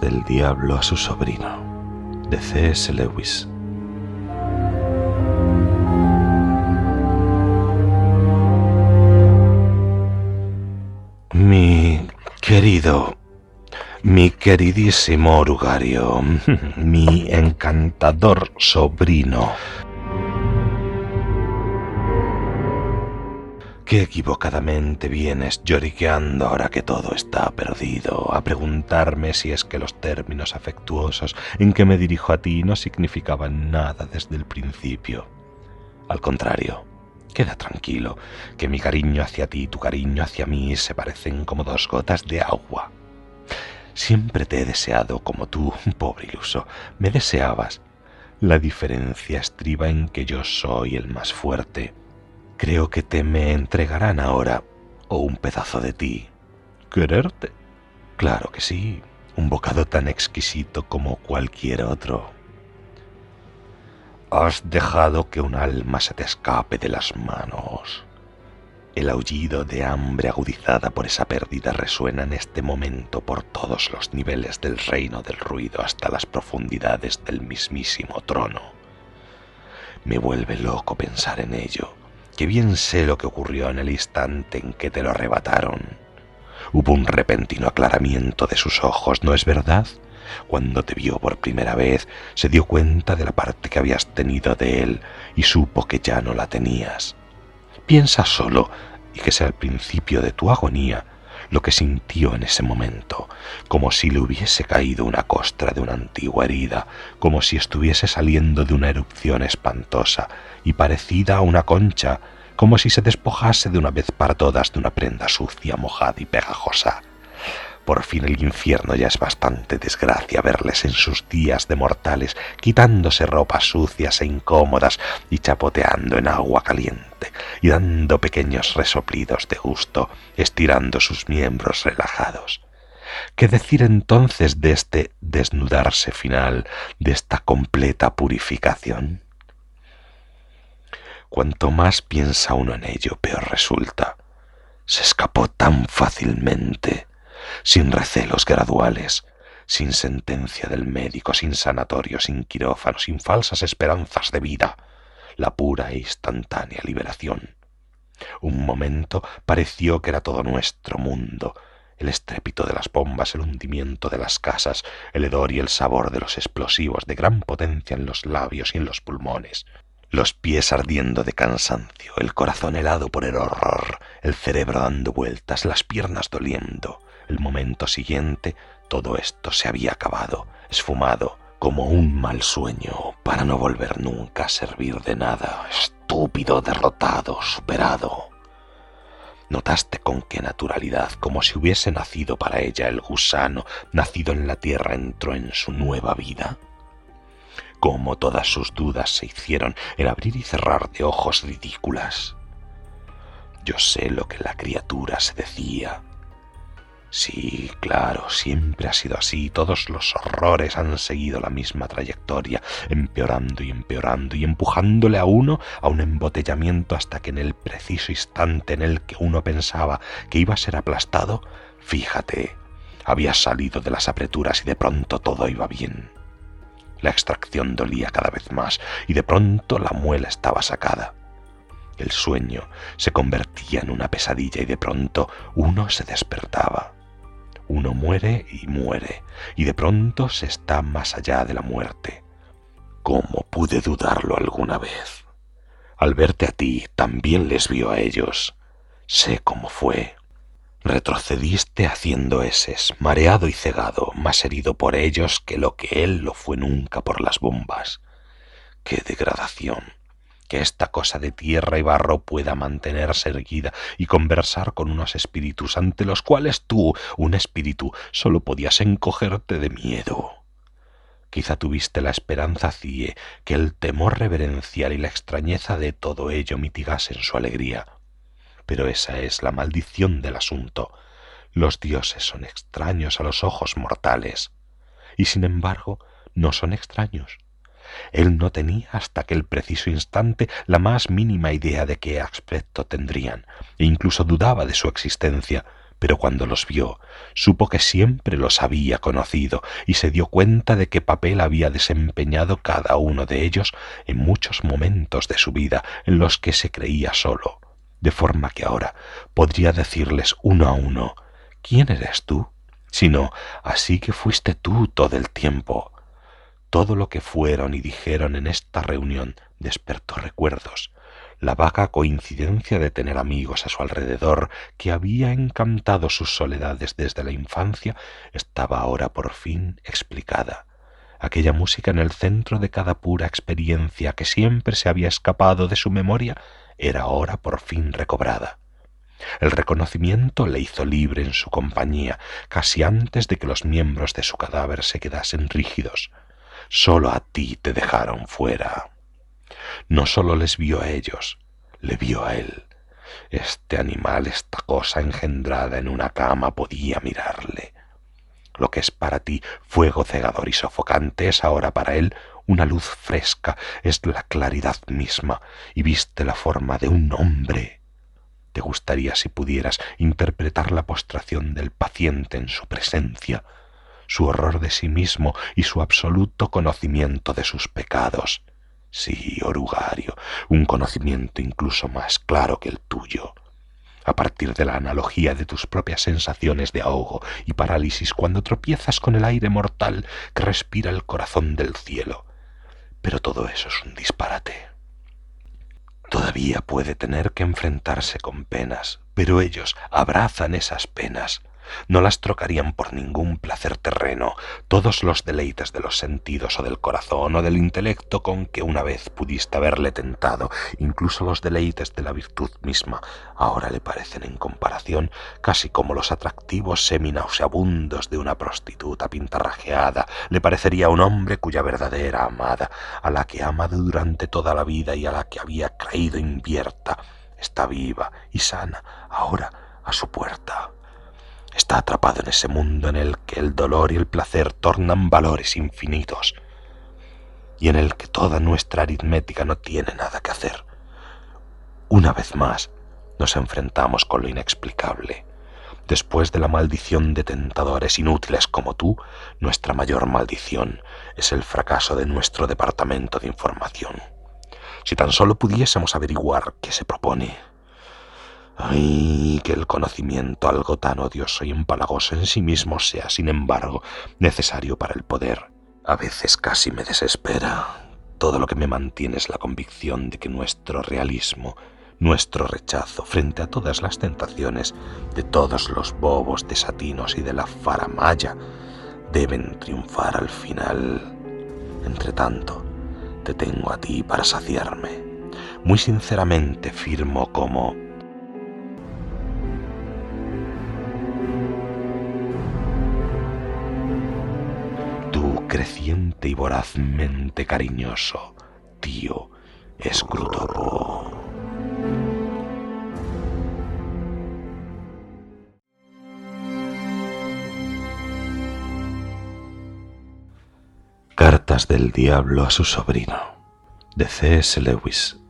Del Diablo a su sobrino, de C.S. Lewis. Mi querido, mi queridísimo Orugario, mi encantador sobrino, que equivocadamente vienes lloriqueando ahora que todo está perdido, a preguntarme si es que los términos afectuosos en que me dirijo a ti no significaban nada desde el principio. Al contrario, queda tranquilo, que mi cariño hacia ti y tu cariño hacia mí se parecen como dos gotas de agua. Siempre te he deseado como tú, pobre iluso, me deseabas. La diferencia estriba en que yo soy el más fuerte Creo que te me entregarán ahora o un pedazo de ti. ¿Quererte? Claro que sí, un bocado tan exquisito como cualquier otro. Has dejado que un alma se te escape de las manos. El aullido de hambre agudizada por esa pérdida resuena en este momento por todos los niveles del reino del ruido hasta las profundidades del mismísimo trono. Me vuelve loco pensar en ello que bien sé lo que ocurrió en el instante en que te lo arrebataron. Hubo un repentino aclaramiento de sus ojos, ¿no es verdad? Cuando te vio por primera vez, se dio cuenta de la parte que habías tenido de él y supo que ya no la tenías. Piensa solo y que sea el principio de tu agonía lo que sintió en ese momento, como si le hubiese caído una costra de una antigua herida, como si estuviese saliendo de una erupción espantosa y parecida a una concha, como si se despojase de una vez para todas de una prenda sucia, mojada y pegajosa. Por fin el infierno ya es bastante desgracia verles en sus días de mortales, quitándose ropas sucias e incómodas y chapoteando en agua caliente, y dando pequeños resoplidos de gusto, estirando sus miembros relajados. ¿Qué decir entonces de este desnudarse final, de esta completa purificación? Cuanto más piensa uno en ello, peor resulta. Se escapó tan fácilmente sin recelos graduales, sin sentencia del médico, sin sanatorio, sin quirófano, sin falsas esperanzas de vida, la pura e instantánea liberación. Un momento pareció que era todo nuestro mundo, el estrépito de las bombas, el hundimiento de las casas, el hedor y el sabor de los explosivos de gran potencia en los labios y en los pulmones, los pies ardiendo de cansancio, el corazón helado por el horror, el cerebro dando vueltas, las piernas doliendo, el momento siguiente todo esto se había acabado, esfumado, como un mal sueño, para no volver nunca a servir de nada, estúpido, derrotado, superado. Notaste con qué naturalidad, como si hubiese nacido para ella el gusano, nacido en la tierra, entró en su nueva vida. Cómo todas sus dudas se hicieron en abrir y cerrar de ojos ridículas. Yo sé lo que la criatura se decía, Sí, claro, siempre ha sido así. Todos los horrores han seguido la misma trayectoria, empeorando y empeorando y empujándole a uno a un embotellamiento hasta que en el preciso instante en el que uno pensaba que iba a ser aplastado, fíjate, había salido de las apreturas y de pronto todo iba bien. La extracción dolía cada vez más y de pronto la muela estaba sacada. El sueño se convertía en una pesadilla y de pronto uno se despertaba. Uno muere y muere, y de pronto se está más allá de la muerte. ¿Cómo pude dudarlo alguna vez? Al verte a ti, también les vio a ellos. Sé cómo fue. Retrocediste haciendo eses, mareado y cegado, más herido por ellos que lo que él lo fue nunca por las bombas. ¡Qué degradación! Que esta cosa de tierra y barro pueda mantenerse erguida y conversar con unos espíritus ante los cuales tú, un espíritu, solo podías encogerte de miedo. Quizá tuviste la esperanza cie que el temor reverencial y la extrañeza de todo ello mitigasen su alegría. Pero esa es la maldición del asunto. Los dioses son extraños a los ojos mortales, y sin embargo no son extraños. Él no tenía hasta aquel preciso instante la más mínima idea de qué aspecto tendrían, e incluso dudaba de su existencia, pero cuando los vio, supo que siempre los había conocido y se dio cuenta de qué papel había desempeñado cada uno de ellos en muchos momentos de su vida en los que se creía solo, de forma que ahora podría decirles uno a uno, ¿quién eres tú? Sino, así que fuiste tú todo el tiempo. Todo lo que fueron y dijeron en esta reunión despertó recuerdos, la vaga coincidencia de tener amigos a su alrededor que había encantado sus soledades desde la infancia estaba ahora por fin explicada. Aquella música en el centro de cada pura experiencia que siempre se había escapado de su memoria era ahora por fin recobrada. El reconocimiento le hizo libre en su compañía, casi antes de que los miembros de su cadáver se quedasen rígidos. Solo a ti te dejaron fuera. No sólo les vio a ellos, le vio a él. Este animal, esta cosa engendrada en una cama, podía mirarle. Lo que es para ti fuego cegador y sofocante es ahora para él una luz fresca, es la claridad misma, y viste la forma de un hombre. Te gustaría si pudieras interpretar la postración del paciente en su presencia, su horror de sí mismo y su absoluto conocimiento de sus pecados. Sí, orugario, un conocimiento incluso más claro que el tuyo. A partir de la analogía de tus propias sensaciones de ahogo y parálisis cuando tropiezas con el aire mortal que respira el corazón del cielo. Pero todo eso es un disparate. Todavía puede tener que enfrentarse con penas, pero ellos abrazan esas penas no las trocarían por ningún placer terreno, todos los deleites de los sentidos o del corazón o del intelecto con que una vez pudiste haberle tentado, incluso los deleites de la virtud misma, ahora le parecen en comparación casi como los atractivos seminauseabundos de una prostituta pintarrajeada, le parecería un hombre cuya verdadera amada, a la que ha amado durante toda la vida y a la que había creído invierta, está viva y sana ahora a su puerta. Está atrapado en ese mundo en el que el dolor y el placer tornan valores infinitos y en el que toda nuestra aritmética no tiene nada que hacer. Una vez más nos enfrentamos con lo inexplicable. Después de la maldición de tentadores inútiles como tú, nuestra mayor maldición es el fracaso de nuestro departamento de información. Si tan solo pudiésemos averiguar qué se propone, Ay, que el conocimiento, algo tan odioso y empalagoso en sí mismo, sea, sin embargo, necesario para el poder. A veces casi me desespera. Todo lo que me mantiene es la convicción de que nuestro realismo, nuestro rechazo frente a todas las tentaciones de todos los bobos desatinos y de la faramaya deben triunfar al final. Entre tanto, te tengo a ti para saciarme. Muy sinceramente firmo como creciente y vorazmente cariñoso, tío Scrutopo. Cartas del Diablo a su sobrino, de C.S. Lewis,